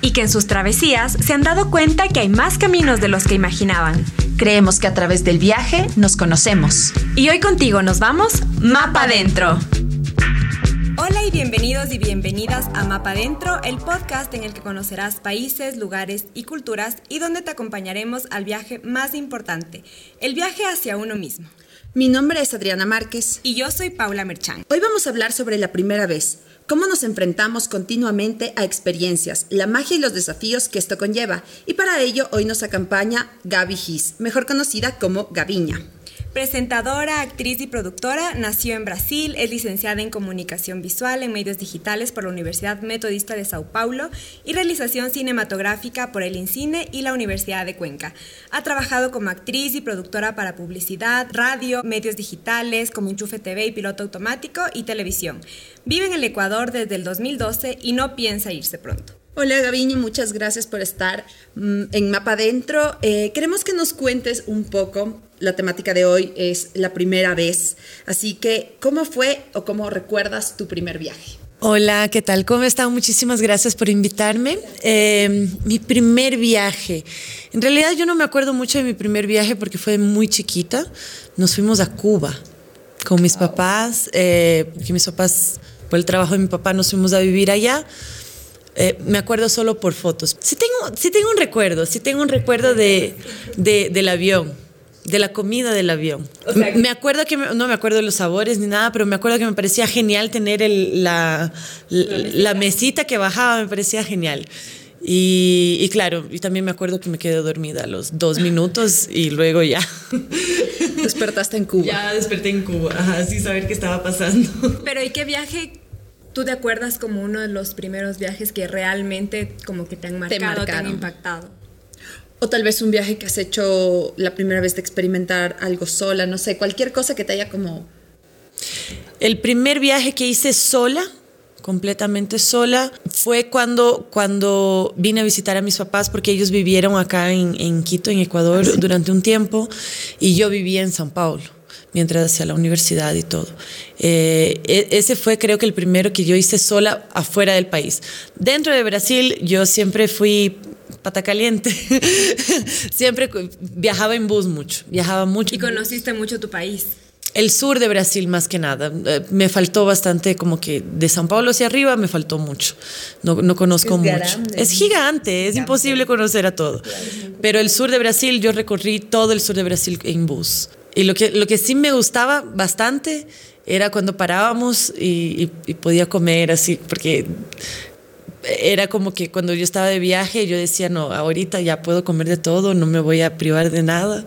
Y que en sus travesías se han dado cuenta que hay más caminos de los que imaginaban. Creemos que a través del viaje nos conocemos. Y hoy contigo nos vamos Mapa Adentro. Hola y bienvenidos y bienvenidas a Mapa Adentro, el podcast en el que conocerás países, lugares y culturas y donde te acompañaremos al viaje más importante, el viaje hacia uno mismo. Mi nombre es Adriana Márquez. Y yo soy Paula Merchán. Hoy vamos a hablar sobre la primera vez, cómo nos enfrentamos continuamente a experiencias, la magia y los desafíos que esto conlleva. Y para ello hoy nos acompaña Gaby Gis, mejor conocida como Gaviña. Presentadora, actriz y productora, nació en Brasil, es licenciada en Comunicación Visual en Medios Digitales por la Universidad Metodista de Sao Paulo y realización cinematográfica por el INCINE y la Universidad de Cuenca. Ha trabajado como actriz y productora para publicidad, radio, medios digitales, como Enchufe TV y Piloto Automático y televisión. Vive en el Ecuador desde el 2012 y no piensa irse pronto. Hola Gaviña, muchas gracias por estar mm, en Mapa Adentro. Eh, queremos que nos cuentes un poco, la temática de hoy es la primera vez, así que ¿cómo fue o cómo recuerdas tu primer viaje? Hola, ¿qué tal? ¿Cómo están? Muchísimas gracias por invitarme. Eh, mi primer viaje. En realidad yo no me acuerdo mucho de mi primer viaje porque fue muy chiquita. Nos fuimos a Cuba con mis papás, eh, porque mis papás, por el trabajo de mi papá, nos fuimos a vivir allá. Eh, me acuerdo solo por fotos. Sí tengo, sí tengo un recuerdo, sí tengo un recuerdo de, de- del avión, de la comida del avión. me, me acuerdo que, me- no me acuerdo de los sabores ni nada, pero me acuerdo que me parecía genial tener el- la, la, la mesita que bajaba, me parecía genial. Y, y claro, y también me acuerdo que me quedé dormida a los dos minutos y luego ya. Despertaste en Cuba. Ya desperté en Cuba, ajá, sin saber qué estaba pasando. Pero ¿y qué viaje tú te acuerdas como uno de los primeros viajes que realmente como que te han marcado, te, han impactado? O tal vez un viaje que has hecho la primera vez de experimentar algo sola, no sé, cualquier cosa que te haya como... El primer viaje que hice sola, completamente sola, fue cuando, cuando vine a visitar a mis papás porque ellos vivieron acá en, en Quito, en Ecuador, durante un tiempo y yo vivía en San Paulo mientras hacía la universidad y todo. Eh, e- ese fue creo que el primero que yo hice sola afuera del país. Dentro de Brasil yo siempre fui pata caliente, siempre viajaba en bus mucho, viajaba mucho. Y conociste mucho tu país. El sur de Brasil más que nada. Eh, me faltó bastante, como que de San Paulo hacia arriba me faltó mucho. No, no conozco Es mucho. grande. Es gigante, es imposible conocer a todo. Pero el sur de Brasil, yo recorrí todo el sur de Brasil en bus. Y lo que, lo que sí me gustaba bastante era cuando parábamos y, y- y podía comer así, porque era como que cuando yo estaba de viaje yo decía, no, ahorita ya puedo comer de todo, no me voy a privar de nada.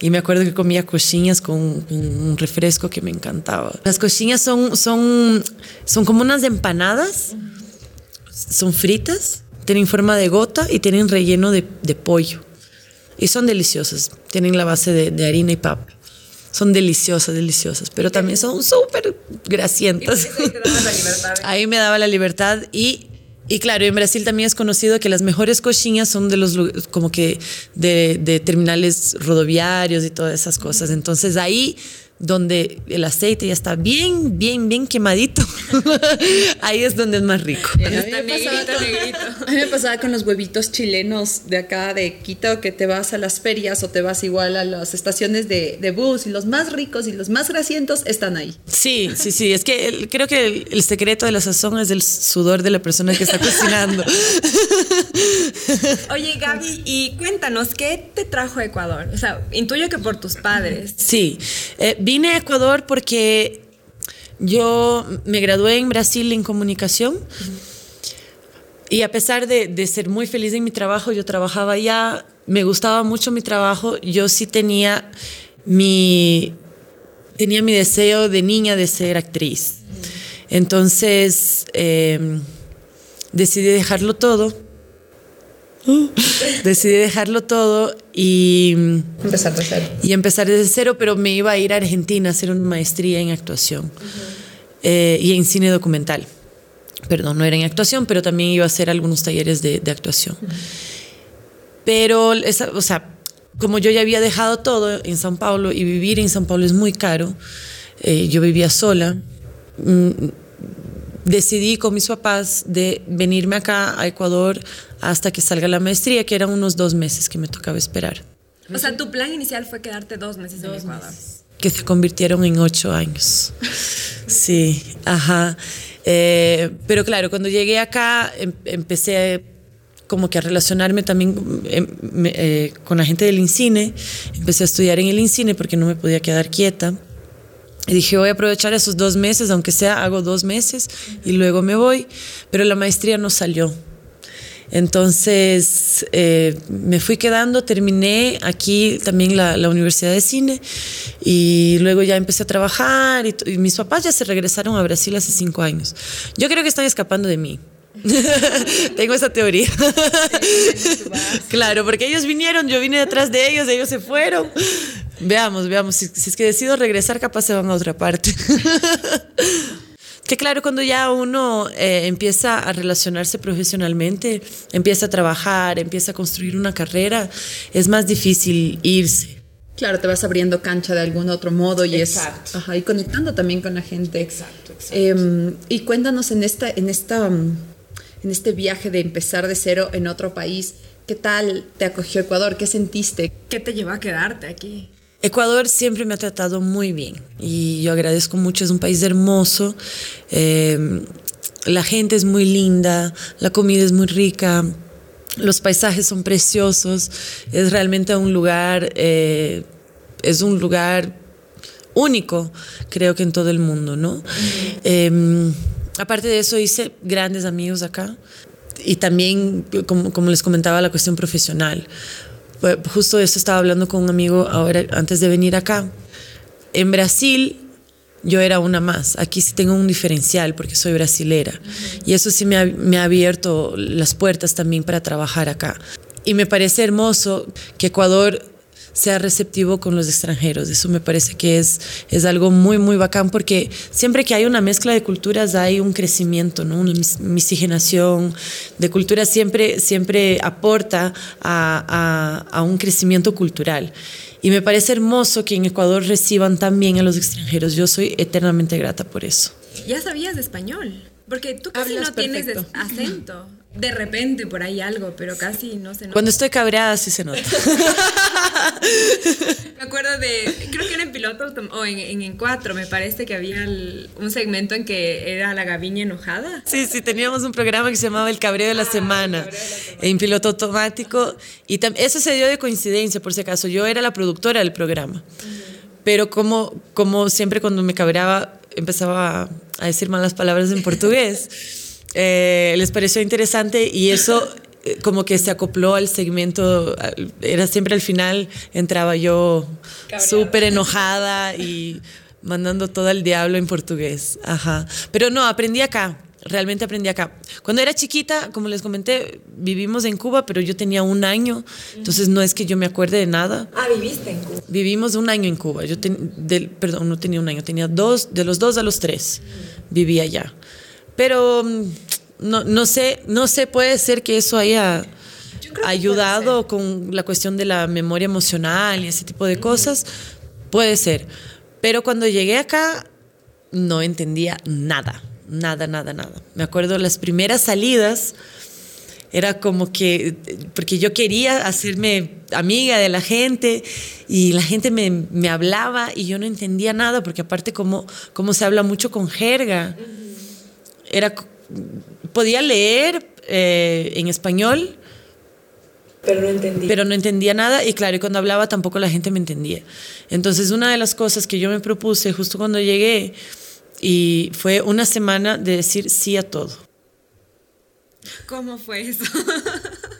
Y me acuerdo que comía coxinhas con un refresco que me encantaba. Las coxinhas son, son, son como unas empanadas, son fritas, tienen forma de gota y tienen relleno de, de pollo. Y son deliciosas, tienen la base de, de harina y papa. Son deliciosas, deliciosas, pero también son súper grasientas. Ahí me daba la libertad y, y claro, en Brasil también es conocido que las mejores coxinhas son de los como que de terminales rodoviarios y todas esas cosas. Entonces ahí donde el aceite ya está bien, bien, bien quemadito, ahí es donde es más rico. A mí, me pasaba, a mí me pasaba con los huevitos chilenos de acá de Quito, que te vas a las ferias o te vas igual a las estaciones de, de bus y los más ricos y los más grasientos están ahí. Sí, sí, sí. Es que el- creo que el, el secreto de la sazón es el sudor de la persona que está cocinando. Oye, Gaby, y cuéntanos, ¿qué te trajo a Ecuador? O sea, intuyo que por tus padres. Sí, Eh, vine a Ecuador porque yo me gradué en Brasil en comunicación y a pesar de, de ser muy feliz en mi trabajo, yo trabajaba allá, me gustaba mucho mi trabajo, yo sí tenía mi, tenía mi deseo de niña de ser actriz. Entonces eh, decidí dejarlo todo decidí dejarlo todo y empezar de cero. Y empezar desde cero, pero me iba a ir a Argentina a hacer una maestría en actuación eh, y en cine documental. Perdón, no era en actuación, pero también iba a hacer algunos talleres de, de actuación. Pero, esa, o sea, como yo ya había dejado todo en San Paulo y vivir en San Paulo es muy caro, eh, yo vivía sola. Mm, decidí con mis papás de venirme acá a Ecuador hasta que salga la maestría, que eran unos dos meses que me tocaba esperar. O sea, tu plan inicial fue quedarte dos meses en Ecuador. Que se convirtieron en ocho años. Sí, ajá. Eh, pero claro, cuando llegué acá em, empecé como que a relacionarme también em, eh, con la gente del INCINE. Empecé a estudiar en el INCINE porque no me podía quedar quieta. Y dije, voy a aprovechar esos dos meses, aunque sea hago dos meses y luego me voy. Pero la maestría no salió. Entonces eh, me fui quedando, terminé aquí también la, la, Universidad de Cine y luego ya empecé a trabajar y, y, mis papás ya se regresaron a Brasil hace cinco años. Yo creo que están escapando de mí. Tengo esa teoría. claro, porque ellos vinieron, yo vine detrás de ellos, ellos se fueron. Veamos, veamos, si, si es que decido regresar, capaz se van a otra parte. Que claro, cuando ya uno eh, empieza a relacionarse profesionalmente, empieza a trabajar, empieza a construir una carrera, es más difícil irse. Claro, te vas abriendo cancha de algún otro modo y exacto. es ajá, y conectando también con la gente. Exacto, exacto. Eh, y cuéntanos en esta, en esta, en este viaje de empezar de cero en otro país, ¿qué tal te acogió Ecuador? ¿Qué sentiste? ¿Qué te llevó a quedarte aquí? Ecuador siempre me ha tratado muy bien y yo agradezco mucho, es un país hermoso, eh, la gente es muy linda, la comida es muy rica, los paisajes son preciosos, es realmente un lugar, eh, es un lugar único, creo que en todo el mundo, ¿no? Eh, aparte de eso hice grandes amigos acá y también, como les comentaba, la cuestión profesional justo eso estaba hablando con un amigo ahora antes de venir acá. En Brasil yo era una más. Aquí sí tengo un diferencial porque soy brasilera. Y eso sí me ha abierto las puertas también para trabajar acá. Y me parece hermoso que Ecuador sea receptivo con los extranjeros. Eso me parece que es, es algo muy, muy bacán porque siempre que hay una mezcla de culturas hay un crecimiento, ¿no? una miscigenación de culturas siempre, siempre aporta a, a, a un crecimiento cultural. Y me parece hermoso que en Ecuador reciban también a los extranjeros. Yo soy eternamente grata por eso. ¿Ya sabías de español? Porque tú casi Hablas no tienes perfecto. acento. De repente por ahí algo, pero casi no se nota. Cuando estoy cabreada sí se nota. me acuerdo de, creo que era en piloto o en, en, en cuatro, me parece que había el, un segmento en que era la gaviña enojada. Sí, sí, teníamos un programa que se llamaba El Cabreo de la, ah, semana, de la semana, en piloto automático. Y eso se dio de coincidencia, por si acaso. Yo era la productora del programa. Uh -huh. Pero como, como siempre cuando me cabreaba empezaba a, a decir malas palabras en portugués. Eh, les pareció interesante y eso eh, como que se acopló al segmento, era siempre al final, entraba yo súper enojada y mandando todo al diablo en portugués. Ajá. Pero no, aprendí acá, realmente aprendí acá. Cuando era chiquita, como les comenté, vivimos en Cuba, pero yo tenía un año, entonces no es que yo me acuerde de nada. Ah, viviste en Cuba. Vivimos un año en Cuba. Yo ten, del, perdón, no tenía un año, tenía dos, de los dos a los tres, vivía allá. Pero no, no sé, no sé, puede ser que eso haya ayudado con la cuestión de la memoria emocional y ese tipo de cosas. Puede ser. Pero cuando llegué acá, no entendía nada, nada, nada, nada. Me acuerdo las primeras salidas, era como que, porque yo quería hacerme amiga de la gente y la gente me, me hablaba y yo no entendía nada, porque aparte como, como se habla mucho con jerga era podía leer eh, en español pero no entendía. pero no entendía nada. Y claro y cuando hablaba tampoco la gente me entendía. Entonces una de las cosas que yo me propuse justo cuando llegué y fue una semana de decir sí a todo. ¿Cómo fue eso?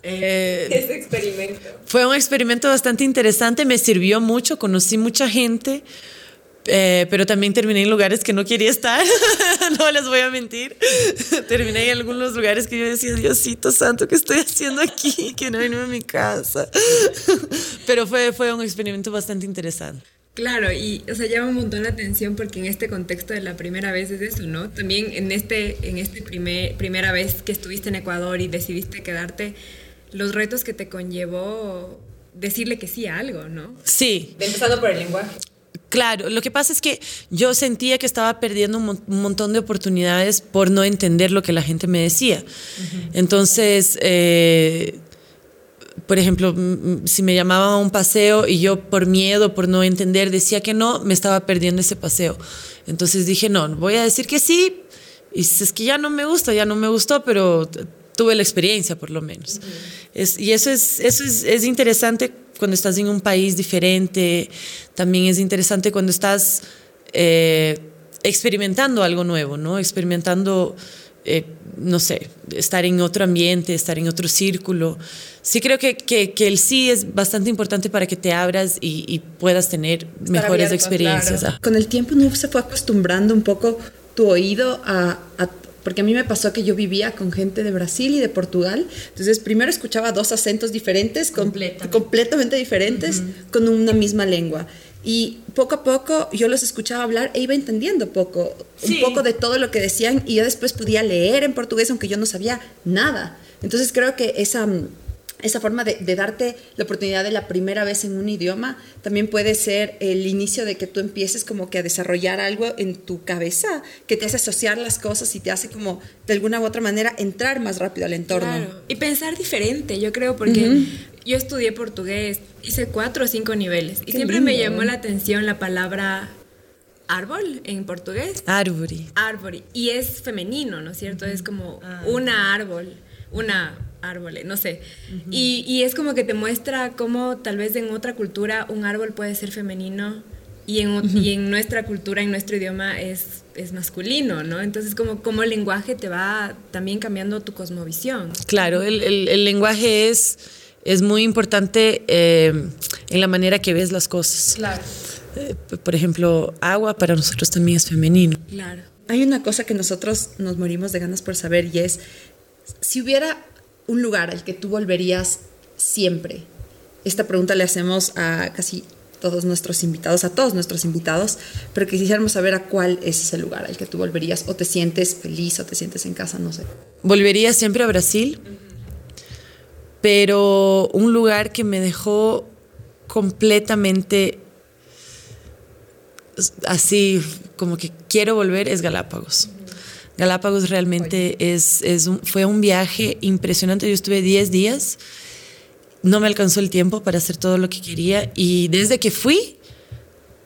Eh, Ese experimento. Fue un experimento bastante interesante, me sirvió mucho, conocí mucha gente, Eh, pero también terminé en lugares que no quería estar, no les voy a mentir. terminé en algunos lugares que yo decía, Diosito Santo, ¿qué estoy haciendo aquí? Que no vino a mi casa. pero fue, fue un experimento bastante interesante. Claro, y o sea, llama un montón la atención porque en este contexto de la primera vez es eso, ¿no? También en este, en este primer, primera vez que estuviste en Ecuador y decidiste quedarte, los retos que te conllevó decirle que sí a algo, ¿no? Sí. Empezando por el lenguaje. Claro, lo que pasa es que yo sentía que estaba perdiendo un, montón de oportunidades por no entender lo que la gente me decía. Entonces, eh, por ejemplo, si me llamaban a un paseo y yo por miedo, por no entender, decía que no, me estaba perdiendo ese paseo. Entonces dije, no, voy a decir que sí. Y si es que ya no me gusta, ya no me gustó, pero tuve la experiencia por lo menos. es, y eso, es, eso es, es interesante cuando estás en un país diferente, también es interesante cuando estás eh, experimentando algo nuevo, ¿no? Experimentando, eh, no sé, estar en otro ambiente, estar en otro círculo. Sí creo que, que, que el sí es bastante importante para que te abras y, y puedas tener mejores experiencias. Con el tiempo no se fue acostumbrando un poco tu oído a, a porque a mí me pasó que yo vivía con gente de Brasil y de Portugal, entonces primero escuchaba dos acentos diferentes, completamente diferentes, con una misma lengua. Y poco a poco yo los escuchaba hablar e iba entendiendo poco, un poco de todo lo que decían y yo después podía leer en portugués aunque yo no sabía nada. Entonces creo que esa esa forma de, darte la oportunidad de la primera vez en un idioma también puede ser el inicio de que tú empieces como que a desarrollar algo en tu cabeza que te hace asociar las cosas y te hace como de alguna u otra manera entrar más rápido al entorno. Claro. Y pensar diferente, yo creo, porque yo estudié portugués, hice cuatro o cinco niveles y siempre me llamó la atención la palabra árbol en portugués. Árbol. Árbol. Y es femenino, ¿no es cierto? Es como ah. una árbol, una árboles, no sé. y, y, es como que te muestra cómo tal vez en otra cultura un árbol puede ser femenino y en, y en nuestra cultura, en nuestro idioma es, es masculino, ¿no? Entonces como, como el lenguaje te va también cambiando tu cosmovisión. Claro, el, el, el lenguaje es, es muy importante eh, en la manera que ves las cosas. Claro. Eh, por ejemplo, agua para nosotros también es femenino. Claro. Hay una cosa que nosotros nos morimos de ganas por saber y es, si hubiera un lugar al que tú volverías siempre? Esta pregunta le hacemos a casi todos nuestros invitados, a todos nuestros invitados, pero quisiéramos saber a cuál es ese lugar al que tú volverías o te sientes feliz o te sientes en casa, no sé. Volvería siempre a Brasil, pero un lugar que me dejó completamente así como que quiero volver es Galápagos. Galápagos realmente es, es fue un viaje impresionante. Yo estuve 10 días, no me alcanzó el tiempo para hacer todo lo que quería y desde que fui,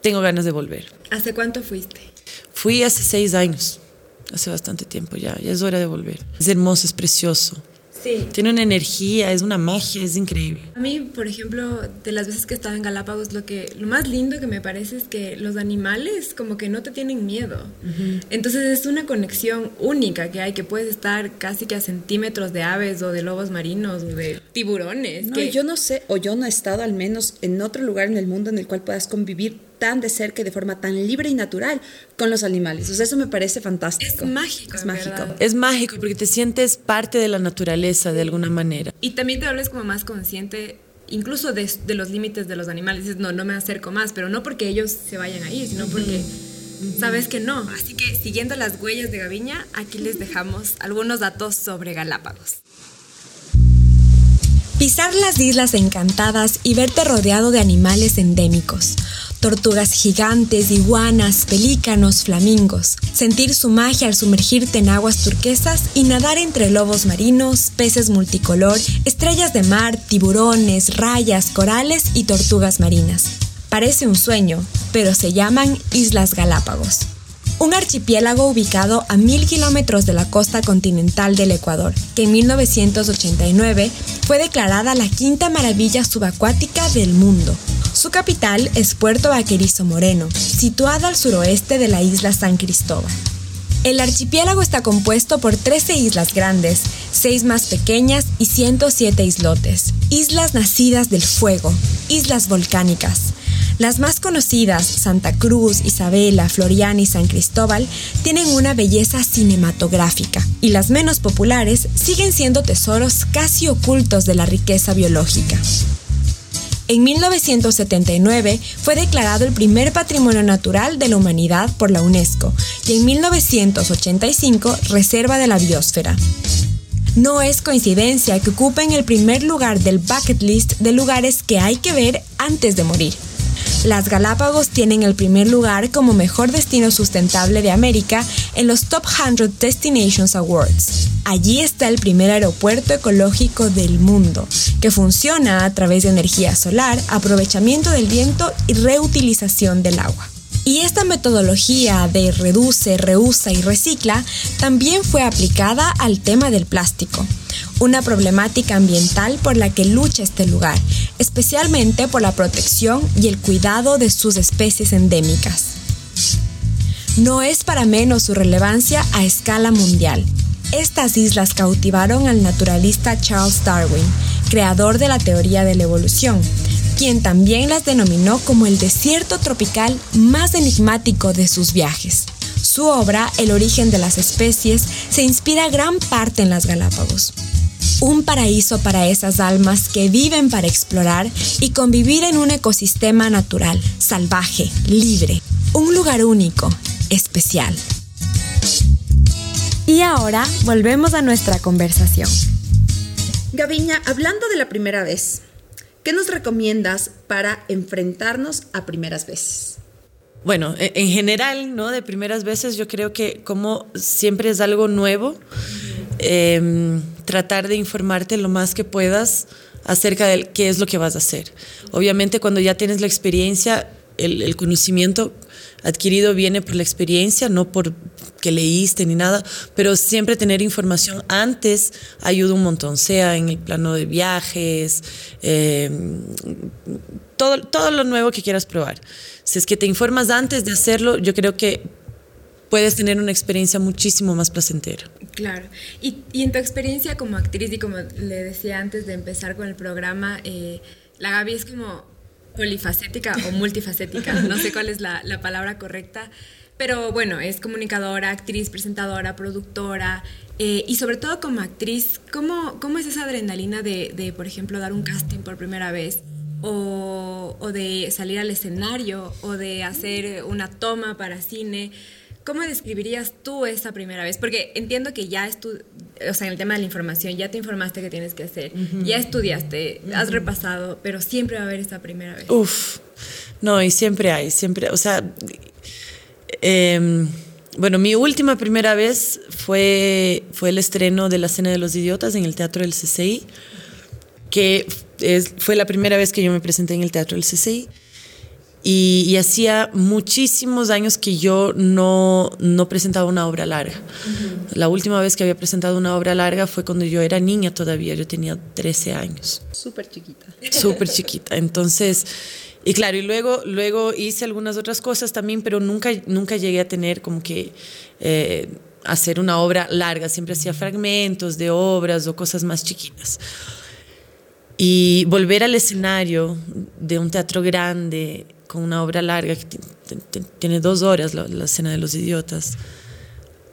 tengo ganas de volver. ¿Hace cuánto fuiste? Fui hace seis años, hace bastante tiempo ya, ya es hora de volver. Es hermoso, es precioso. Tiene una energía, es una magia, es increíble. A mí, por ejemplo, de las veces que he estado en Galápagos, lo, que, lo más lindo que me parece es que los animales como que no te tienen miedo. Entonces es una conexión única que hay, que puedes estar casi que a centímetros de aves o de lobos marinos o de tiburones. No, yo no sé, o yo no he estado al menos en otro lugar en el mundo en el cual puedas convivir tan de cerca y de forma tan libre y natural con los animales. O sea, eso me parece fantástico. Es mágico. Es mágico. Es mágico porque te sientes parte de la naturaleza de alguna manera. Y también te hables como más consciente incluso de, de los límites de los animales. Dices, no, no me acerco más, pero no porque ellos se vayan ahí, sino porque sabes que no. Así que siguiendo las huellas de Gaviña, aquí les dejamos algunos datos sobre Galápagos. Pisar las islas encantadas y verte rodeado de animales endémicos tortugas gigantes, iguanas, pelícanos, flamingos. Sentir su magia al sumergirte en aguas turquesas y nadar entre lobos marinos, peces multicolor, estrellas de mar, tiburones, rayas, corales y tortugas marinas. Parece un sueño, pero se llaman Islas Galápagos. Un archipiélago ubicado a mil kilómetros de la costa continental del Ecuador, que en 1989 fue declarada la quinta maravilla subacuática del mundo su capital es Puerto Vaquerizo Moreno, situada al suroeste de la isla San Cristóbal. El archipiélago está compuesto por 13 islas grandes, 6 más pequeñas y 107 islotes. Islas nacidas del fuego, islas volcánicas. Las más conocidas, Santa Cruz, Isabela, Floriana y San Cristóbal, tienen una belleza cinematográfica y las menos populares siguen siendo tesoros casi ocultos de la riqueza biológica. En 1979 fue declarado el primer patrimonio natural de la humanidad por la UNESCO y en 1985 Reserva de la Biosfera. No es coincidencia que ocupen el primer lugar del bucket list de lugares que hay que ver antes de morir. Las Galápagos tienen el primer lugar como mejor destino sustentable de América en los Top 100 Destinations Awards. Allí está el primer aeropuerto ecológico del mundo, que funciona a través de energía solar, aprovechamiento del viento y reutilización del agua. Y esta metodología de reduce, reusa y recicla también fue aplicada al tema del plástico una problemática ambiental por la que lucha este lugar, especialmente por la protección y el cuidado de sus especies endémicas. No es para menos su relevancia a escala mundial. Estas islas cautivaron al naturalista Charles Darwin, creador de la teoría de la evolución, quien también las denominó como el desierto tropical más enigmático de sus viajes. Su obra, El origen de las especies, se inspira gran parte en las Galápagos un paraíso para esas almas que viven para explorar y convivir en un ecosistema natural, salvaje, libre, un lugar único, especial. Y ahora volvemos a nuestra conversación. Gaviña, hablando de la primera vez, ¿qué nos recomiendas para enfrentarnos a primeras veces? Bueno, e, en general, ¿no? De primeras veces yo creo que como siempre es algo nuevo, eh, tratar de informarte lo más que puedas acerca de qué es lo que vas a hacer. Obviamente cuando ya tienes la experiencia, el, conocimiento adquirido viene por la experiencia, no por que leíste ni nada, pero siempre tener información antes ayuda un montón, sea en el plano de viajes, eh, todo, todo lo nuevo que quieras probar. Si es que te informas antes de hacerlo, yo creo que puedes tener una experiencia muchísimo más placentera. Claro. Y, en tu experiencia como actriz, y como le decía antes de empezar con el programa, eh, la Gaby es como polifacética o multifacética, no sé cuál es la, la, palabra correcta, pero bueno, es comunicadora, actriz, presentadora, productora, eh, y sobre todo como actriz, ¿cómo, cómo es esa adrenalina de, de, por ejemplo, dar un casting por primera vez? O, o de salir al escenario, o de hacer una toma para cine. ¿Cómo describirías tú esa primera vez? Porque entiendo que ya estu o sea, en el tema de la información, ya te informaste que tienes que hacer, ya estudiaste, has repasado, pero siempre va a haber esa primera vez. Uf, no, y siempre hay, siempre, o sea, em, bueno, mi última primera vez fue, fue el estreno de La Cena de los Idiotas en el Teatro del CCI, que es, fue la primera vez que yo me presenté en el Teatro del CCI. Y, hacía muchísimos años que yo no, no presentaba una obra larga. La última vez que había presentado una obra larga fue cuando yo era niña todavía, yo tenía 13 años. Súper chiquita. Súper chiquita. Entonces, y claro, y luego, luego hice algunas otras cosas también, pero nunca, nunca llegué a tener como que... Eh, hacer una obra larga, siempre hacía fragmentos de obras o cosas más chiquitas. Y volver al escenario de un teatro grande con una obra larga que tiene dos horas, la, escena de los idiotas.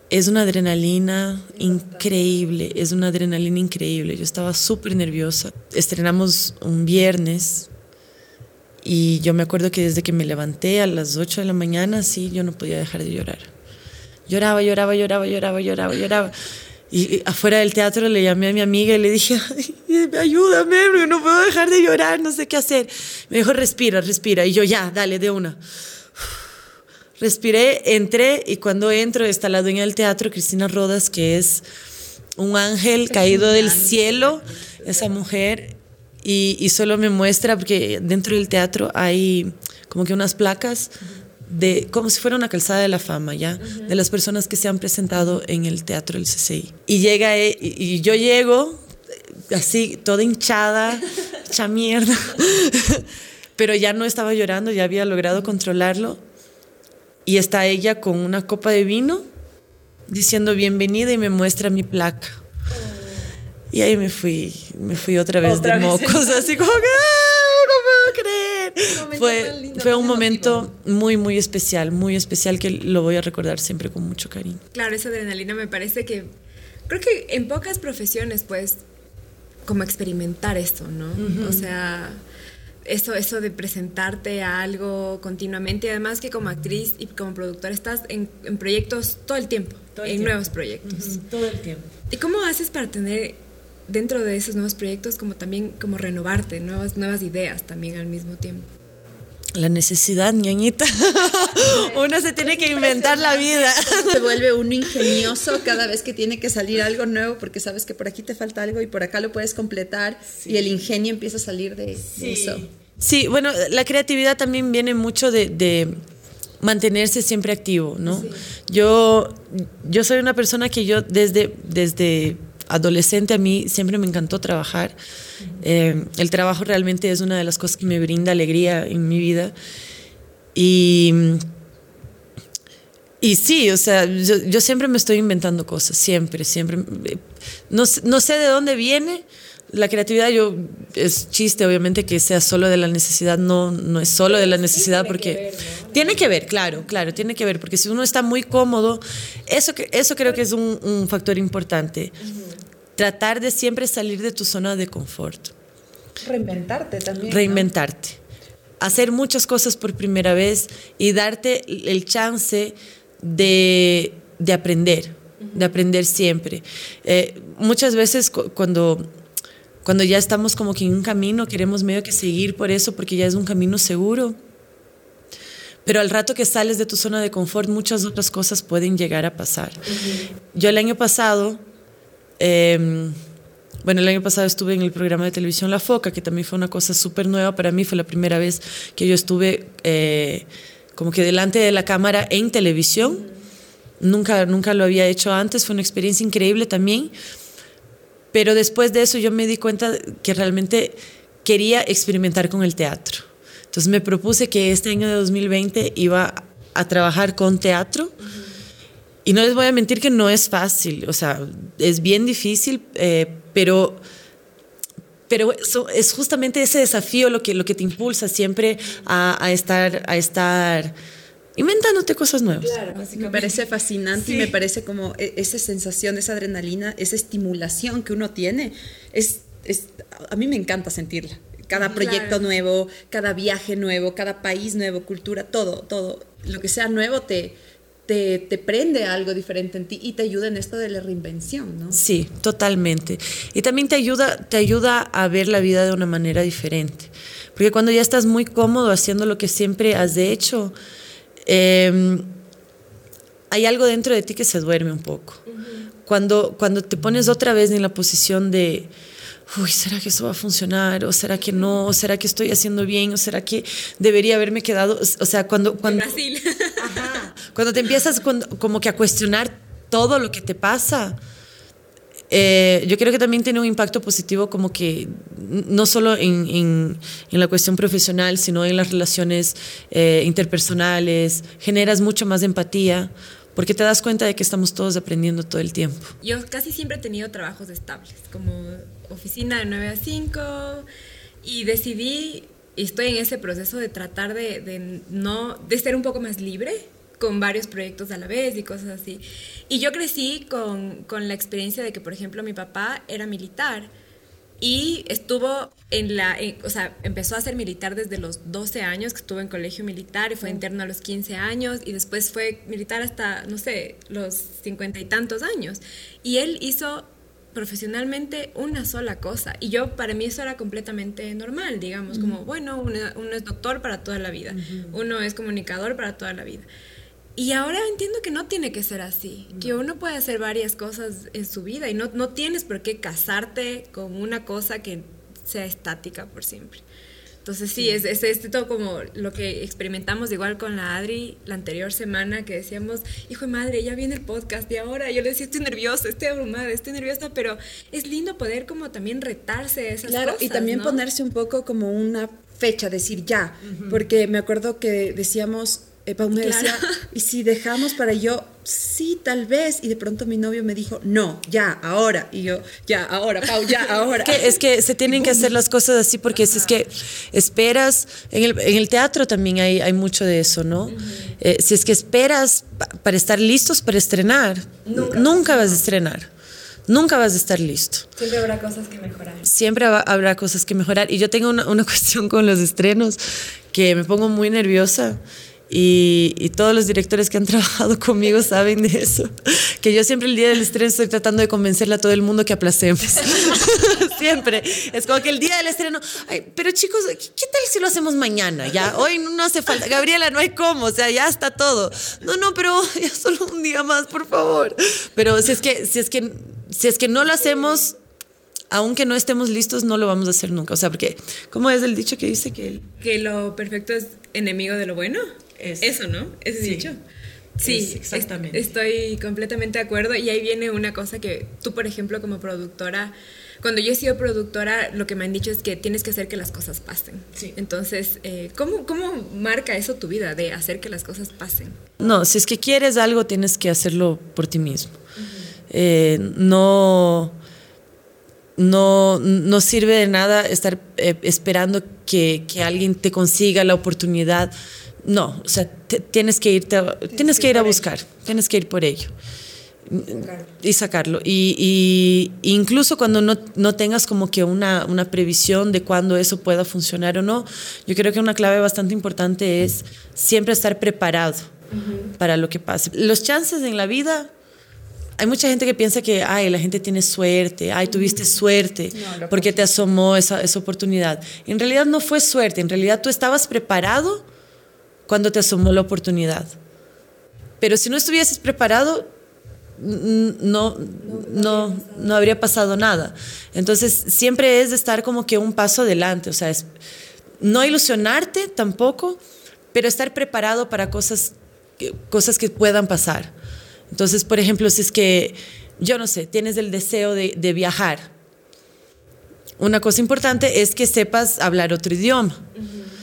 Es una adrenalina increíble, es una adrenalina increíble. Yo estaba súper nerviosa. Estrenamos un viernes y yo me acuerdo que desde que me levanté a las 8 de la mañana, sí, yo no podía dejar de llorar. Lloraba, lloraba, lloraba, lloraba, lloraba, lloraba. Y afuera del teatro le llamé a mi amiga y le dije, ayúdame, porque no puedo dejar de llorar, no sé qué hacer. Me dijo, respira, respira. Y yo, ya, dale, de una. Respiré, entré y cuando entro está la dueña del teatro, Cristina Rodas, que es un ángel caído del cielo, esa mujer, y, y solo me muestra, porque dentro del teatro hay como que unas placas de como si fuera una calzada de la fama, ¿ya? De las personas que se han presentado en el teatro del CCI. Y llega e, y, yo llego así toda hinchada, hecha mierda. Pero ya no estaba llorando, ya había logrado controlarlo. Y está ella con una copa de vino diciendo bienvenida y me muestra mi placa. Y ahí me fui, me fui otra vez de mocos, así como que ah, no puedo creer. fue, fue un momento muy, muy especial, muy especial que lo voy a recordar siempre con mucho cariño. Claro, esa adrenalina me parece que, creo que en pocas profesiones puedes como experimentar esto, ¿no? O sea, eso, eso de presentarte a algo continuamente y además que como actriz y como productora estás en, proyectos todo el tiempo, en nuevos proyectos. todo el tiempo. ¿Y cómo haces para tener dentro de esos nuevos proyectos como también como renovarte, nuevas, nuevas ideas también al mismo tiempo? La necesidad, ñañita. uno se tiene que inventar la vida. Se vuelve uno ingenioso cada vez que tiene que salir algo nuevo porque sabes que por aquí te falta algo y por acá lo puedes completar y el ingenio empieza a salir de, eso. Sí, bueno, la creatividad también viene mucho de, mantenerse siempre activo, ¿no? Yo, yo soy una persona que yo desde, desde adolescente a mí siempre me encantó trabajar. Eh, el trabajo realmente es una de las cosas que me brinda alegría en mi vida. Y, y sí, o sea, yo, siempre me estoy inventando cosas, siempre, siempre. No, no sé de dónde viene. La creatividad, yo, es chiste, obviamente, que sea solo de la necesidad, no, no es solo de la necesidad, porque tiene que ver, claro, claro, tiene que ver, porque si uno está muy cómodo, eso, eso creo que es un, un factor importante tratar de siempre salir de tu zona de confort. Reinventarte también. Reinventarte. Hacer muchas cosas por primera vez y darte el chance de, aprender, de aprender siempre. Eh, muchas veces cuando, cuando ya estamos como que en un camino, queremos medio que seguir por eso porque ya es un camino seguro. Pero al rato que sales de tu zona de confort, muchas otras cosas pueden llegar a pasar. Yo el año pasado Em, bueno, el año pasado estuve en el programa de televisión La Foca, que también fue una cosa súper nueva para mí. Fue la primera vez que yo estuve eh, como que delante de la cámara en televisión. Nunca, nunca lo había hecho antes. Fue una experiencia increíble también. Pero después de eso yo me di cuenta que realmente quería experimentar con el teatro. Entonces me propuse que este año de 2020 iba a trabajar con teatro. Y no les voy a mentir que no es fácil, o sea, es bien difícil, eh, pero, pero es justamente ese desafío lo que, lo que te impulsa siempre a, estar, a estar inventándote cosas nuevas. Claro, me parece fascinante y me parece como e, esa sensación, esa adrenalina, esa estimulación que uno tiene, es, es a mí me encanta sentirla. Cada proyecto nuevo, cada viaje nuevo, cada país nuevo, cultura, todo, todo. Lo que sea nuevo te, te, prende algo diferente en ti y te ayuda en esto de la reinvención, ¿no? Sí, totalmente. Y también te ayuda, te ayuda a ver la vida de una manera diferente. Porque cuando ya estás muy cómodo haciendo lo que siempre has hecho, em, hay algo dentro de ti que se duerme un poco. cuando, cuando te pones otra vez en la posición de, uy, ¿será que eso va a funcionar? ¿O será que no? ¿O será que estoy haciendo bien? ¿O será que debería haberme quedado? O sea, cuando... cuando Brasil. Cuando te empiezas como que a cuestionar todo lo que te pasa, eh, yo creo que también tiene un impacto positivo como que no solo en, en, la cuestión profesional, sino en las relaciones eh, interpersonales, generas mucho más empatía, porque te das cuenta de que estamos todos aprendiendo todo el tiempo. Yo casi siempre he tenido trabajos estables, como oficina de 9 a 5, y decidí, y estoy en ese proceso de tratar de, de no, de ser un poco más libre con varios proyectos a la vez y cosas así. Y yo crecí con, con la experiencia de que, por ejemplo, mi papá era militar y estuvo en la, o sea, empezó a ser militar desde los 12 años, que estuvo en colegio militar y fue interno a los 15 años y después fue militar hasta, no sé, los 50 y tantos años. Y él hizo profesionalmente una sola cosa. Y yo, para mí eso era completamente normal, digamos, como, bueno, uno, es doctor para toda la vida, uno es comunicador para toda la vida. Y ahora entiendo que no tiene que ser así, que uno puede hacer varias cosas en su vida y no, no tienes por qué casarte con una cosa que sea estática por siempre. Entonces sí, es, es, es, todo como lo que experimentamos igual con la Adri la anterior semana, que decíamos, hijo de madre, ya viene el podcast y ahora yo le decía, estoy nerviosa, estoy abrumada, estoy nerviosa, pero es lindo poder como también retarse esas claro, cosas. y también ponerse un poco como una fecha, decir ya, porque me acuerdo que decíamos, eh, me decía, y si dejamos para yo sí, tal vez. Y de pronto mi novio me dijo, no, ya, ahora. Y yo, ya, ahora, Pau, ya, ahora. Es que, es que se tienen que hacer las cosas así porque si es que esperas, en el, en el teatro también hay, hay, mucho de eso, ¿no? Eh, si es que esperas pa, para estar listos para estrenar, nunca, nunca vas a estrenar. Nunca vas a estar listo. Siempre habrá cosas que mejorar. Siempre habrá cosas que mejorar. Y yo tengo una, una cuestión con los estrenos que me pongo muy nerviosa. Y, y, todos los directores que han trabajado conmigo saben de eso. Que yo siempre el día del estreno estoy tratando de convencerle a todo el mundo que aplacemos. siempre. Es como que el día del estreno, ay, pero chicos, ¿qué tal si lo hacemos mañana? Ya, hoy no hace falta. Gabriela, no hay cómo, o sea, ya está todo. No, no, pero ya solo un día más, por favor. Pero si es que, si es que, si es que no lo hacemos, aunque no estemos listos, no lo vamos a hacer nunca. O sea, porque, ¿cómo es el dicho que dice que... Que lo perfecto es enemigo de lo bueno. Es. Eso, ¿no? Ese sí. dicho. Sí, es exactamente. Estoy completamente de acuerdo. Y ahí viene una cosa que tú, por ejemplo, como productora, cuando yo he sido productora, lo que me han dicho es que tienes que hacer que las cosas pasen. Sí. Entonces, eh, ¿cómo, ¿cómo marca eso tu vida de hacer que las cosas pasen? No, si es que quieres algo, tienes que hacerlo por ti mismo. Uh -huh. eh, no no, no sirve de nada estar eh, esperando que, que, alguien te consiga la oportunidad. No, o sea, tienes que irte, a, tienes, tienes que ir a buscar, ello. tienes que ir por ello y sacarlo. Y, y, incluso cuando no, no tengas como que una, una, previsión de cuándo eso pueda funcionar o no, yo creo que una clave bastante importante es siempre estar preparado uh -huh. para lo que pase. Los chances en la vida hay mucha gente que piensa que, ay, la gente tiene suerte, ay, tuviste suerte no, porque te asomó esa, esa, oportunidad. En realidad no fue suerte, en realidad tú estabas preparado cuando te asomó la oportunidad. Pero si no estuvieses preparado, no, no, no habría pasado nada. Entonces, siempre es de estar como que un paso adelante, o sea, no ilusionarte tampoco, pero estar preparado para cosas, cosas que puedan pasar. Entonces, por ejemplo, si es que, yo no sé, tienes el deseo de, de viajar, una cosa importante es que sepas hablar otro idioma. Uh.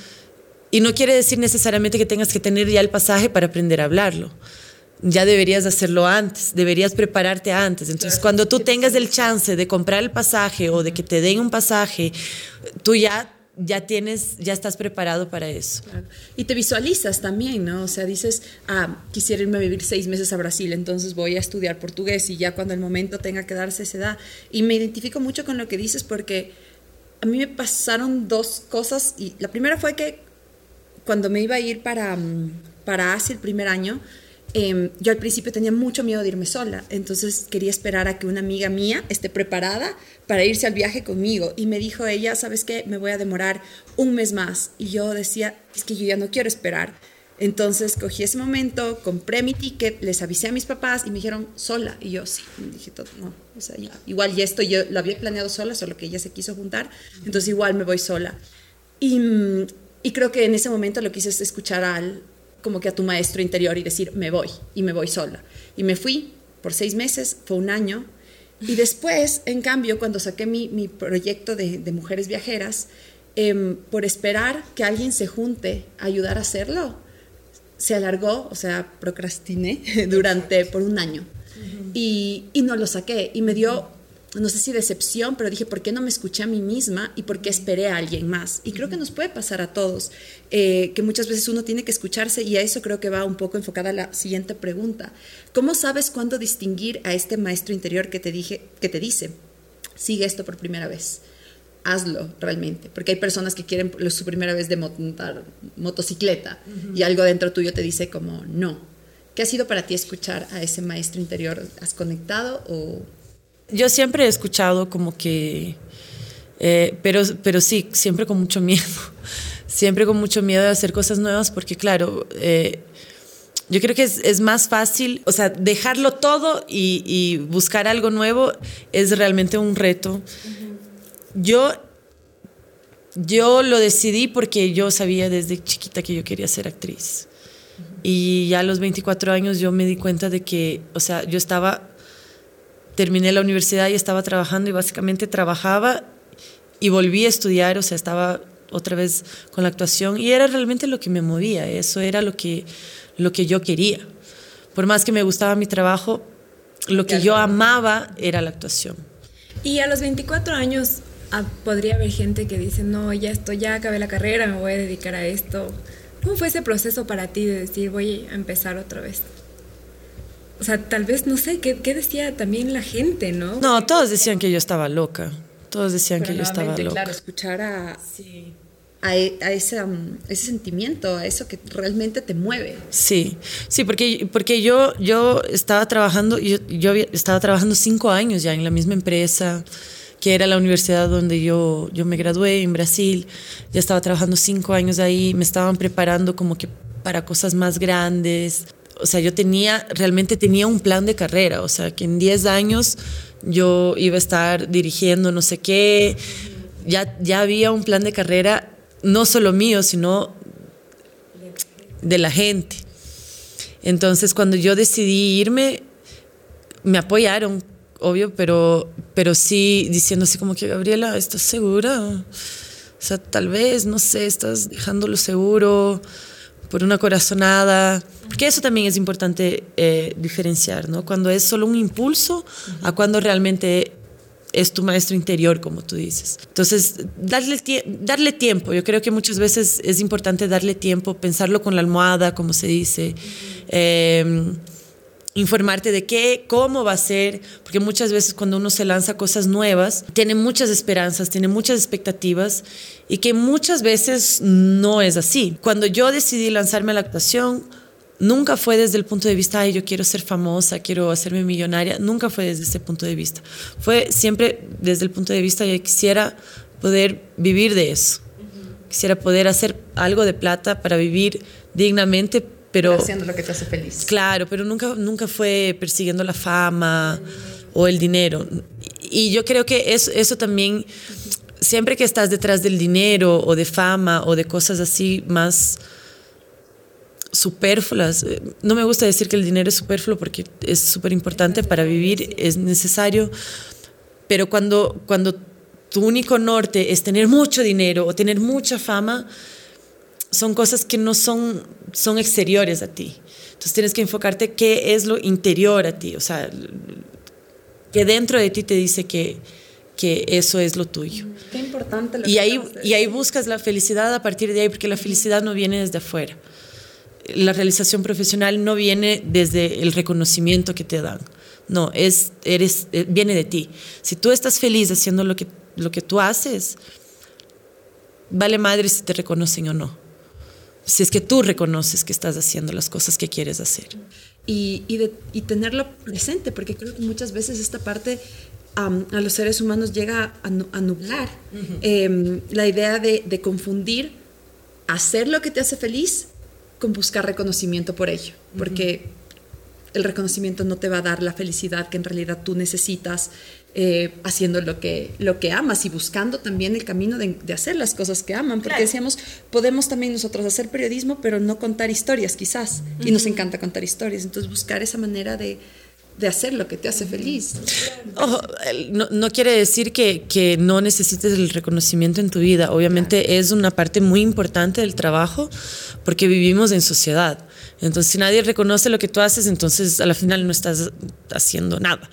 Y no quiere decir necesariamente que tengas que tener ya el pasaje para aprender a hablarlo. Ya deberías hacerlo antes, deberías prepararte antes. Entonces, claro, cuando tú tengas el chance de comprar el pasaje o de que te den un pasaje, tú ya ya tienes, ya estás preparado para eso. Claro. Y te visualizas también, ¿no? O sea, dices, ah, quisiera irme a vivir seis meses a Brasil, entonces voy a estudiar portugués y ya cuando el momento tenga que darse se da. Y me identifico mucho con lo que dices porque a mí me pasaron dos cosas y la primera fue que cuando me iba a ir para, para Asia el primer año, eh, yo al principio tenía mucho miedo de irme sola, entonces quería esperar a que una amiga mía esté preparada para irse al viaje conmigo. Y me dijo ella, ¿sabes qué? Me voy a demorar un mes más. Y yo decía, es que yo ya no quiero esperar. Entonces cogí ese momento, compré mi ticket, les avisé a mis papás y me dijeron sola. Y yo sí, me dije todo, no, o sea, igual ya esto yo lo había planeado sola, solo que ella se quiso juntar, entonces igual me voy sola. Y, y creo que en ese momento lo quise escuchar al, como que a tu maestro interior y decir, me voy, y me voy sola. Y me fui por seis meses, fue un año. Y después, en cambio, cuando saqué mi, mi proyecto de, de, Mujeres Viajeras, eh, por esperar que alguien se junte a ayudar a hacerlo, se alargó, o sea, procrastiné durante, por un año. Uh -huh. y, y, no lo saqué. Y me dio no sé si decepción, pero dije, ¿por qué no me escuché a mí misma y por qué esperé a alguien más? Y creo que nos puede pasar a todos, eh, que muchas veces uno tiene que escucharse y a eso creo que va un poco enfocada la siguiente pregunta. ¿Cómo sabes cuándo distinguir a este maestro interior que te, dije, que te dice, sigue esto por primera vez? hazlo realmente, porque hay personas que quieren su primera vez de montar motocicleta uh -huh. y algo dentro tuyo te dice como no. ¿Qué ha sido para ti escuchar a ese maestro interior? ¿Has conectado o yo siempre he escuchado como que, eh, pero, pero sí, siempre con mucho miedo, siempre con mucho miedo de hacer cosas nuevas, porque claro, eh, yo creo que es, es, más fácil, o sea, dejarlo todo y, y, buscar algo nuevo es realmente un reto. Uh -huh. Yo, yo lo decidí porque yo sabía desde chiquita que yo quería ser actriz. Uh -huh. Y ya a los 24 años yo me di cuenta de que, o sea, yo estaba terminé la universidad y estaba trabajando y básicamente trabajaba y volví a estudiar, o sea, estaba otra vez con la actuación y era realmente lo que me movía, eso era lo que, lo que yo quería. por más que me gustaba mi trabajo, lo que yo amaba era la actuación. Y a los 24 años ah, podría haber gente que dice, no, ya estoy, ya acabé la carrera, me voy a dedicar a esto. ¿Cómo fue ese proceso para ti de decir, voy a empezar otra vez? O sea, tal vez, no sé, ¿qué, decía también la gente, no? No, todos decían que yo estaba loca. Todos decían que yo estaba loca. Claro, escuchar a, a, e, ese, ese, sentimiento, a eso que realmente te mueve. Sí, sí, porque, porque yo, yo estaba trabajando, yo, yo estaba trabajando cinco años ya en la misma empresa que era la universidad donde yo, yo me gradué en Brasil. Ya estaba trabajando cinco años ahí, me estaban preparando como que para cosas más grandes. O sea, yo tenía, realmente tenía un plan de carrera, o sea, que en 10 años yo iba a estar dirigiendo no sé qué. Ya, ya había un plan de carrera, no solo mío, sino de la gente. Entonces, cuando yo decidí irme, me apoyaron obvio, pero, pero sí diciendo así como que, Gabriela, ¿estás segura? O sea, tal vez, no sé, estás dejándolo seguro por una corazonada. Porque eso también es importante eh, diferenciar, ¿no? Cuando es solo un impulso a cuando realmente es tu maestro interior, como tú dices. Entonces, darle, darle tiempo. Yo creo que muchas veces es importante darle tiempo, pensarlo con la almohada, como se dice informarte de qué, cómo va a ser, porque muchas veces cuando uno se lanza cosas nuevas, tiene muchas esperanzas, tiene muchas expectativas y que muchas veces no es así. Cuando yo decidí lanzarme a la actuación, nunca fue desde el punto de vista, ay, yo quiero ser famosa, quiero hacerme millonaria, nunca fue desde ese punto de vista. Fue siempre desde el punto de vista, yo quisiera poder vivir de eso. Quisiera poder hacer algo de plata para vivir dignamente, pero, haciendo lo que te hace feliz. Claro, pero nunca, nunca fue persiguiendo la fama o el dinero. Y yo creo que eso, eso también, siempre que estás detrás del dinero o de fama o de cosas así más superfluas, eh, no me gusta decir que el dinero es superfluo porque es súper importante para vivir, es necesario, pero cuando, cuando tu único norte es tener mucho dinero o tener mucha fama, son cosas que no son, son exteriores a ti. Entonces tienes que enfocarte qué es lo interior a ti, o sea, que dentro de ti te dice que, que eso es lo tuyo. Qué importante. Lo y, ahí, y ahí buscas la felicidad a partir de ahí, porque la felicidad no viene desde afuera. La realización profesional no viene desde el reconocimiento que te dan. No, es, eres, eh, viene de ti. Si tú estás feliz haciendo lo que, lo que tú haces, vale madre si te reconocen o no si es que tú reconoces que estás haciendo las cosas que quieres hacer. Y, y, tenerlo presente, porque creo que muchas veces esta parte a los seres humanos llega a, nublar em, la idea de, de, confundir hacer lo que te hace feliz con buscar reconocimiento por ello, porque el reconocimiento no te va a dar la felicidad que en realidad tú necesitas eh, haciendo lo que, lo que amas y buscando también el camino de, hacer las cosas que aman, porque decíamos, podemos también nosotros hacer periodismo, pero no contar historias quizás, y nos encanta contar historias, entonces buscar esa manera de, de hacer lo que te hace feliz. no, no, quiere decir que, que, no necesites el reconocimiento en tu vida. Obviamente es una parte muy importante del trabajo porque vivimos en sociedad. Entonces, si nadie reconoce lo que tú haces, entonces a la final no estás haciendo nada.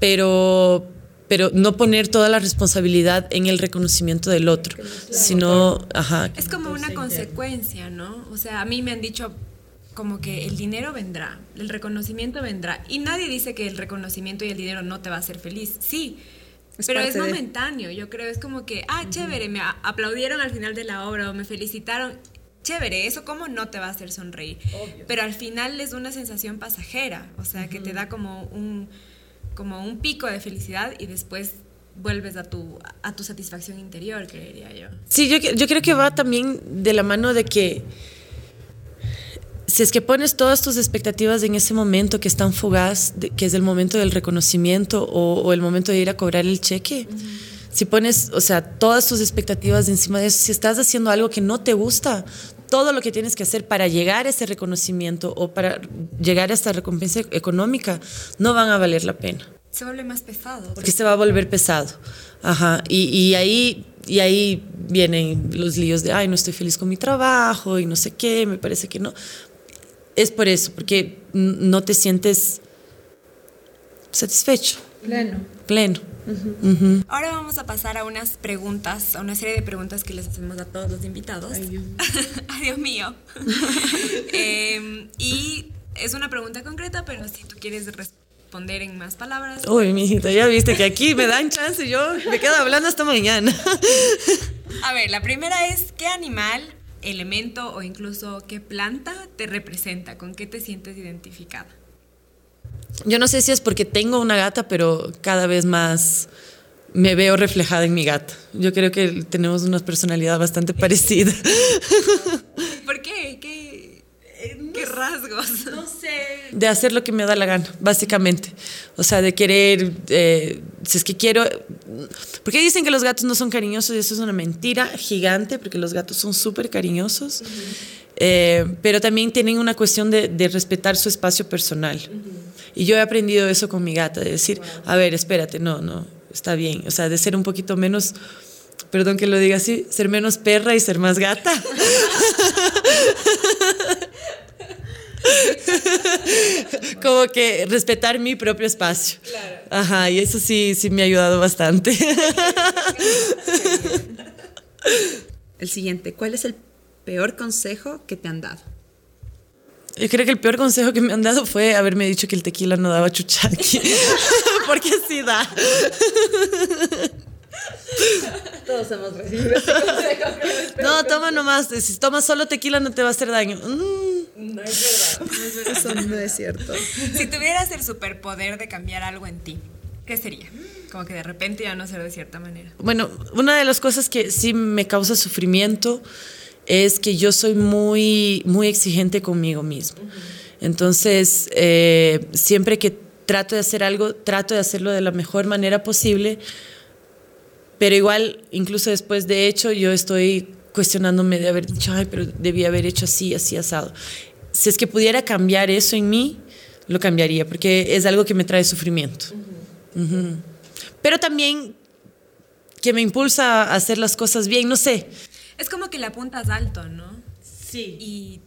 Pero, pero no poner toda la responsabilidad en el reconocimiento del otro, sino, ajá. Es como una consecuencia, ¿no? O sea, a mí me han dicho como que el dinero vendrá, el reconocimiento vendrá. Y nadie dice que el reconocimiento y el dinero no te va a hacer feliz. Sí, pero es momentáneo. Yo creo, es como que, ah, chévere, me aplaudieron al final de la obra o me felicitaron chévere, eso como no te va a hacer sonreír. Pero al final es una sensación pasajera, o sea, que te da como un, como un pico de felicidad y después vuelves a tu, a tu satisfacción interior, creería yo. Sí, yo, yo creo que va también de la mano de que si es que pones todas tus expectativas en ese momento que es tan fugaz, que es el momento del reconocimiento o, el momento de ir a cobrar el cheque, si pones, o sea, todas tus expectativas encima de eso, si estás haciendo algo que no te gusta, todo lo que tienes que hacer para llegar a ese reconocimiento o para llegar a esta recompensa económica no van a valer la pena. Se vuelve más pesado. Porque se va a volver pesado. Ajá. Y, y, ahí, y ahí vienen los líos de, ay, no estoy feliz con mi trabajo y no sé qué, me parece que no. Es por eso, porque no te sientes satisfecho. Pleno. Pleno. Ahora vamos a pasar a unas preguntas, a una serie de preguntas que les hacemos a todos los invitados. Ay, Dios, Ay, Dios mío. Em, y es una pregunta concreta, pero si tú quieres responder en más palabras. Uy, mijita, ya viste que aquí me dan chance y yo me quedo hablando hasta mañana. a ver, la primera es, ¿qué animal, elemento o incluso qué planta te representa? ¿Con qué te sientes identificada? Yo no sé si es porque tengo una gata, pero cada vez más me veo reflejada en mi gata. Yo creo que tenemos una personalidad bastante parecida. ¿Por qué? ¿Qué, qué rasgos? No sé. De hacer lo que me da la gana, básicamente. O sea, de querer, eh, si es que quiero... Porque dicen que los gatos no son cariñosos y eso es una mentira gigante, porque los gatos son súper cariñosos. Eh, pero también tienen una cuestión de, de respetar su espacio personal. Y yo he aprendido eso con mi gata, de decir, a ver, espérate, no, no, está bien. O sea, de ser un poquito menos, perdón que lo diga así, ser menos perra y ser más gata. Como que respetar mi propio espacio. Claro. Ajá, y eso sí, sí me ha ayudado bastante. El siguiente, ¿cuál es el peor consejo que te han dado? Yo creo que el peor consejo que me han dado fue haberme dicho que el tequila no daba chuchaqui. Porque sí da. Todos hemos recibido ese consejo. No, toma nomás. Si tomas solo tequila no te va a hacer daño. Mm. No es verdad. Eso no es cierto. Si tuvieras el superpoder de cambiar algo en ti, ¿qué sería? Como que de repente ya no ser de cierta manera. Bueno, una de las cosas que sí me causa sufrimiento es que yo soy muy, muy exigente conmigo mismo. Entonces, eh, siempre que trato de hacer algo, trato de hacerlo de la mejor manera posible, pero igual, incluso después de hecho, yo estoy cuestionándome de haber dicho, ay, pero debía haber hecho así, así, asado. Si es que pudiera cambiar eso en mí, lo cambiaría, porque es algo que me trae sufrimiento. Pero también que me impulsa a hacer las cosas bien, no sé. Es como que le apuntas alto, ¿no? Sí. Y,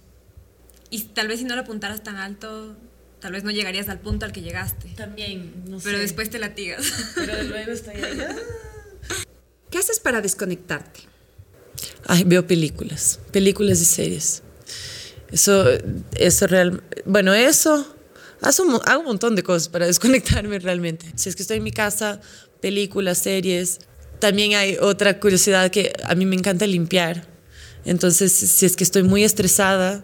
y tal vez si no lo apuntaras tan alto, tal vez no llegarías al punto al que llegaste. También, no Pero después te latigas. Pero luego estoy ahí. ¿Qué haces para desconectarte? Ay, veo películas, películas y series. Eso, eso real, bueno, eso, hago, hago un montón de cosas para desconectarme realmente. Si es que estoy en mi casa, películas, series, también hay otra curiosidad que a mí me encanta limpiar. Entonces, si es que estoy muy estresada,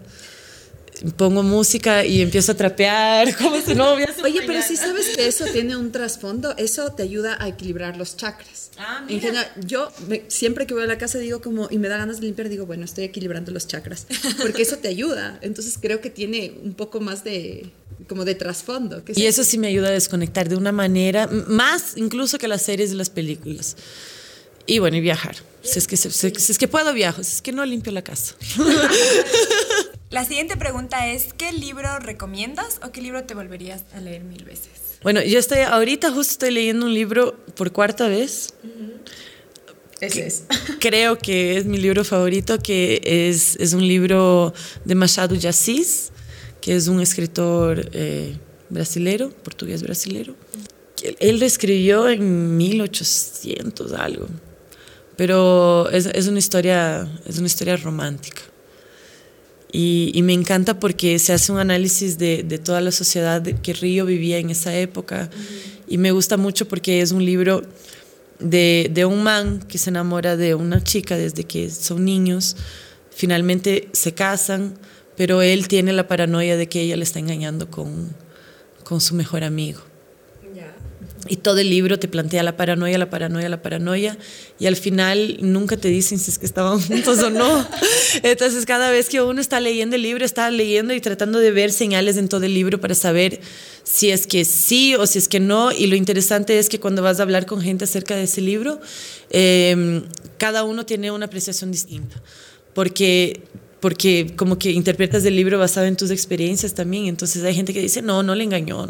pongo música y empiezo a trapear como su novia. Oye, pero si sabes que eso tiene un trasfondo, eso te ayuda a equilibrar los chakras. Ah, En general, yo siempre que voy a la casa digo como, y me da ganas de limpiar, digo, bueno, estoy equilibrando los chakras, porque eso te ayuda. Entonces creo que tiene un poco más de, como de trasfondo. y eso sí me ayuda a desconectar de una manera, más incluso que las series y las películas. Y bueno, y viajar. Si es, que, si, es que puedo viajo, si es que no limpio la casa. La siguiente pregunta es, ¿qué libro recomiendas o qué libro te volverías a leer mil veces? Bueno, yo estoy, ahorita justo estoy leyendo un libro por cuarta vez. Ese es. Creo que es mi libro favorito, que es, es un libro de Machado de Assis, que es un escritor eh, brasilero, portugués brasilero. Él lo escribió en 1800 algo, pero es, es, una, historia, es una historia romántica. Y, y, me encanta porque se hace un análisis de, de toda la sociedad que Río vivía en esa época. Uh -huh. Y me gusta mucho porque es un libro de, de, un man que se enamora de una chica desde que son niños. Finalmente se casan, pero él tiene la paranoia de que ella le está engañando con, con su mejor amigo. Y todo el libro te plantea la paranoia, la paranoia, la paranoia, y al final nunca te dicen si es que estaban juntos o no. Entonces, cada vez que uno está leyendo el libro, está leyendo y tratando de ver señales en todo el libro para saber si es que sí o si es que no. Y lo interesante es que cuando vas a hablar con gente acerca de ese libro, eh, cada uno tiene una apreciación distinta. Porque porque como que interpretas el libro basado en tus experiencias también. Entonces hay gente que dice, no, no le engañó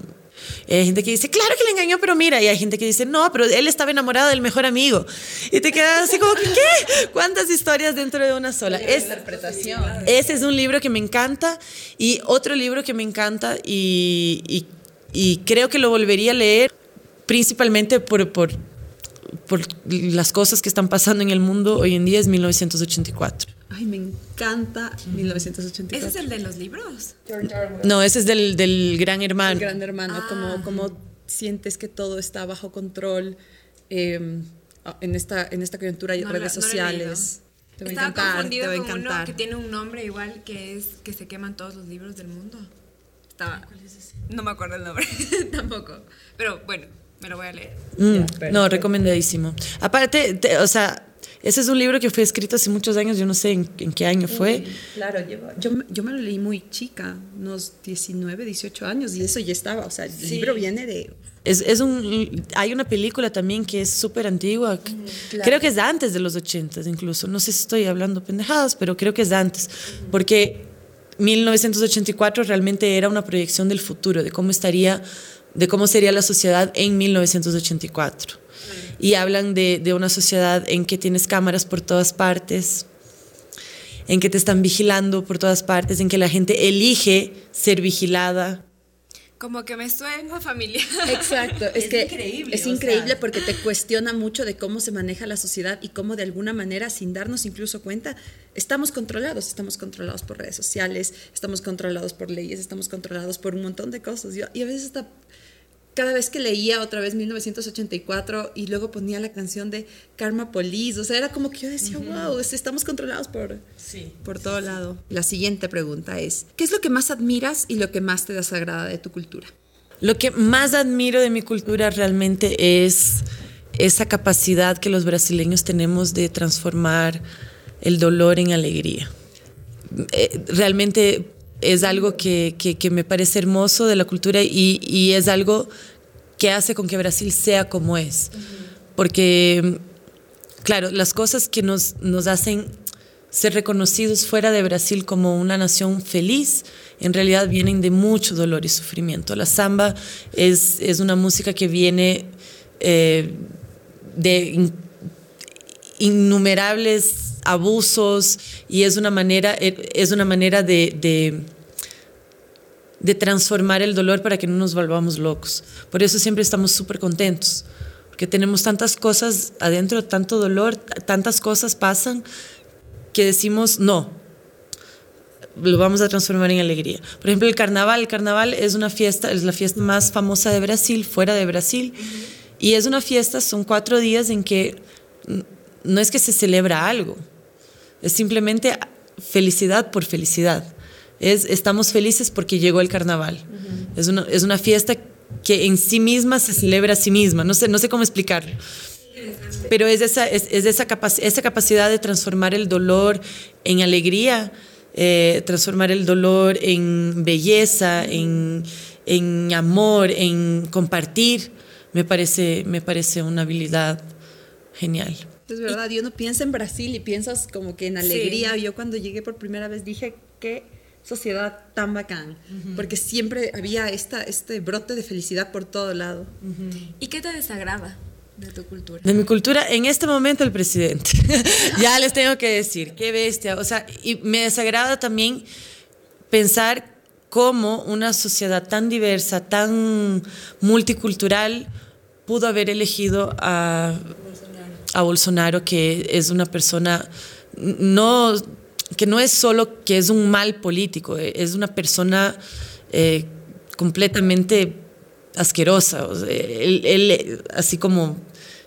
Y hay gente que dice, claro que le engañó, pero mira. Y hay gente que dice, no, pero él estaba enamorado del mejor amigo. Y te quedas así como, ¿qué? ¿Cuántas historias dentro de una sola? Es, interpretación. ese es un libro que me encanta. Y otro libro que me encanta y, y, y creo que lo volvería a leer principalmente por, por, por las cosas que están pasando en el mundo hoy en día es 1984. Ay, me encanta 1984. ¿Ese es el de los libros? No, ese es del, del Gran El Hermano. gran hermano, como, como sientes que todo está bajo control eh, en, esta, en esta coyuntura de No redes lo- no sociales. te va a Estaba encantar, te confundido va a uno encantar. que tiene un nombre igual que es que se queman todos los libros del mundo. Estaba. No me acuerdo el nombre tampoco. Pero bueno, me lo voy a leer. Mm, no, recomendadísimo. Aparte, te- o sea, ese es un libro que fue escrito hace muchos años, yo no sé en, en qué año fue. Claro, lleva- yo, yo me lo leí muy chica, unos 19, 18 años, y eso ya estaba. O sea, el libro viene de. Es, es un, hay una película también que es súper antigua. que- Creo que es de antes de los 80 incluso. No sé si estoy hablando pendejadas, pero creo que es de antes. Porque 1984 realmente era una proyección del futuro, de cómo estaría, de cómo sería la sociedad en 1984. Y hablan de, de una sociedad en que tienes cámaras por todas partes, en que te están vigilando por todas partes, en que la gente elige ser vigilada. Como que me suena familiar. Exacto, es, Es que increíble, es increíble sea. porque te cuestiona mucho de cómo se maneja la sociedad y cómo de alguna manera, sin darnos incluso cuenta, estamos controlados. Estamos controlados por redes sociales, estamos controlados por leyes, estamos controlados por un montón de cosas. Yo- y a veces hasta cada vez que leía otra vez 1984 y luego ponía la canción de Karma Police, o sea, era como que yo decía, wow, es- estamos controlados por, Sí. por todo lado. La siguiente pregunta es, ¿qué es lo que más admiras y lo que más te desagrada de tu cultura? Lo que más admiro de mi cultura realmente es esa capacidad que los brasileños tenemos de transformar el dolor en alegría. Eh, realmente es algo que, que- me parece hermoso de la cultura y, y es algo que hace con que Brasil sea como es. Porque, claro, las cosas que nos, nos hacen ser reconocidos fuera de Brasil como una nación feliz, en realidad vienen de mucho dolor y sufrimiento. La samba es, es una música que viene eh, de in- innumerables abusos y es una manera, eh, es una manera de, de, de transformar el dolor para que no nos volvamos locos. Por eso siempre estamos súper contentos, porque tenemos tantas cosas adentro, tanto dolor, tantas cosas pasan que decimos no. Lo vamos a transformar en alegría. Por ejemplo, el carnaval. El carnaval es una fiesta, es la fiesta más famosa de Brasil, fuera de Brasil. Y es una fiesta, son cuatro días en que no es que se celebra algo, es simplemente felicidad por felicidad. Es, estamos felices porque llegó el carnaval. es, una, es una fiesta que en sí misma se celebra a sí misma. No sé, no sé cómo explicarlo. Pero es esa, es, es esa, capac- esa capacidad de transformar el dolor en alegría, eh, transformar el dolor en belleza, en, en amor, en compartir, me parece, me parece una habilidad genial. Es verdad, y uno piensa en Brasil y piensas como que en alegría. Yo cuando llegué por primera vez dije, qué sociedad tan bacán, porque siempre había esta, este brote de felicidad por todo lado. ¿Y qué te desagrada de tu cultura? De mi cultura, en este momento el presidente. ya les tengo que decir, qué bestia. O sea, y me desagrada también pensar cómo una sociedad tan diversa, tan multicultural, pudo haber elegido a, a Bolsonaro, que es una persona no que no es solo que es un mal político, eh, es una persona eh, completamente asquerosa. O sea, él, él, así como,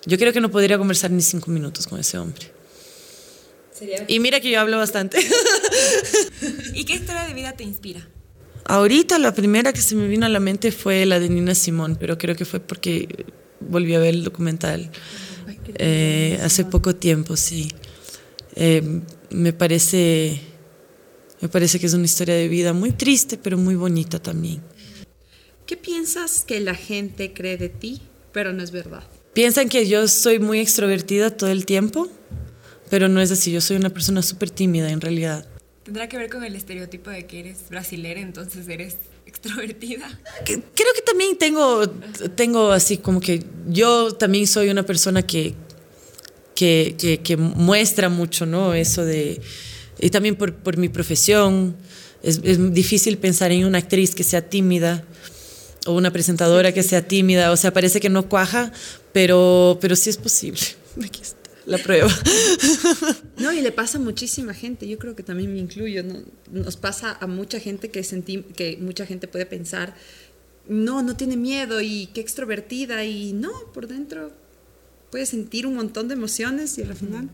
yo creo que no podría conversar ni cinco minutos con ese hombre. Y mira que yo hablo bastante. ¿Y qué historia de vida te inspira? Ahorita la primera que se me vino a la mente fue la de Nina Simón, pero creo que fue porque volví a ver el documental eh, hace poco tiempo, sí. Eh, me parece, me parece que es una historia de vida muy triste, pero muy bonita también. ¿Qué piensas que la gente cree de ti, pero no es verdad? Piensan que yo soy muy extrovertida todo el tiempo, pero no es así. Yo soy una persona súper tímida en realidad. Tendrá que ver con el estereotipo de que eres brasilera, entonces eres extrovertida. Creo que también tengo, tengo así como que yo también soy una persona que, que, que, muestra mucho, ¿no? Eso de... Y también por, por mi profesión, es, es, difícil pensar en una actriz que sea tímida o una presentadora que sea tímida, o sea, parece que no cuaja, pero, pero sí es posible. Aquí está la prueba. No, y le pasa a muchísima gente, yo creo que también me incluyo, ¿no? nos pasa a mucha gente que, sentí, que mucha gente puede pensar, no, no tiene miedo y qué extrovertida y no, por dentro puede sentir un montón de emociones y al final...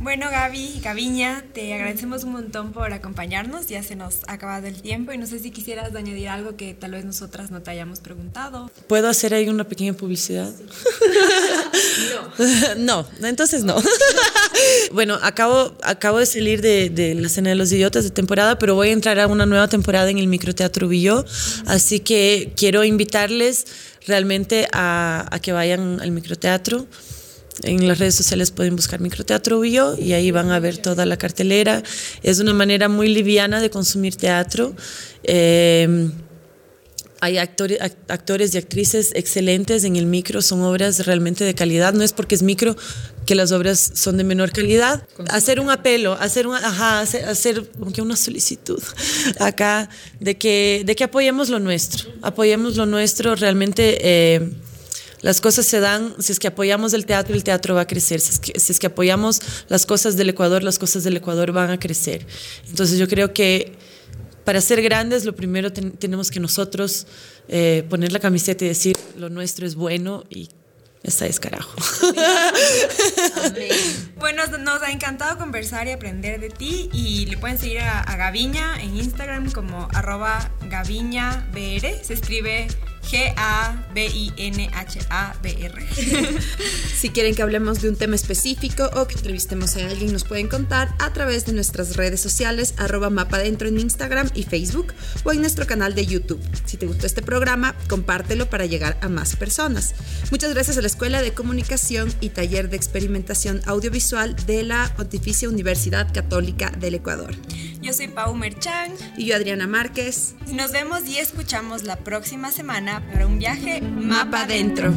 Bueno, Gaby, Gaviña, te agradecemos un montón por acompañarnos. Ya se nos ha acabado el tiempo y no sé si quisieras añadir algo que tal vez nosotras no te hayamos preguntado. ¿Puedo hacer ahí una pequeña publicidad? No. no, entonces no. bueno, acabo, acabo de salir de, de, la cena de los idiotas de temporada, pero voy a entrar a una nueva temporada en el Microteatro Villó, así que quiero invitarles realmente a, a que vayan al microteatro. En las redes sociales pueden buscar Microteatro Bio y ahí van a ver toda la cartelera. Es una manera muy liviana de consumir teatro. Eh, hay actores, actores y actrices excelentes en el micro, son obras realmente de calidad. No es porque es micro que las obras son de menor calidad. Hacer un apelo, hacer, una, ajá, hacer, hacer una solicitud acá de que, de que apoyemos lo nuestro. Apoyemos lo nuestro. Realmente eh, las cosas se dan, si es que apoyamos el teatro, el teatro va a crecer. Si es, que, si es que apoyamos las cosas del Ecuador, las cosas del Ecuador van a crecer. Entonces yo creo que para ser grandes, lo primero tenemos que nosotros eh, poner la camiseta y decir lo nuestro es bueno y esa es carajo. Bueno, nos ha encantado conversar y aprender de ti y le pueden seguir a, a Gaviña en Instagram como arroba gaviñabr, se escribe G-A-B-I-N-H-A-B-R. si quieren que hablemos de un tema específico o que entrevistemos a alguien, nos pueden contar a través de nuestras redes sociales, arroba mapa dentro en Instagram y Facebook o en nuestro canal de YouTube. Si te gustó este programa, compártelo para llegar a más personas. Muchas gracias a la Escuela de Comunicación y Taller de Experimentación Audiovisual de la Pontificia Universidad Católica del Ecuador. Yo soy Pau Merchan. Y yo Adriana Márquez. Nos vemos y escuchamos la próxima semana para un viaje mapa adentro.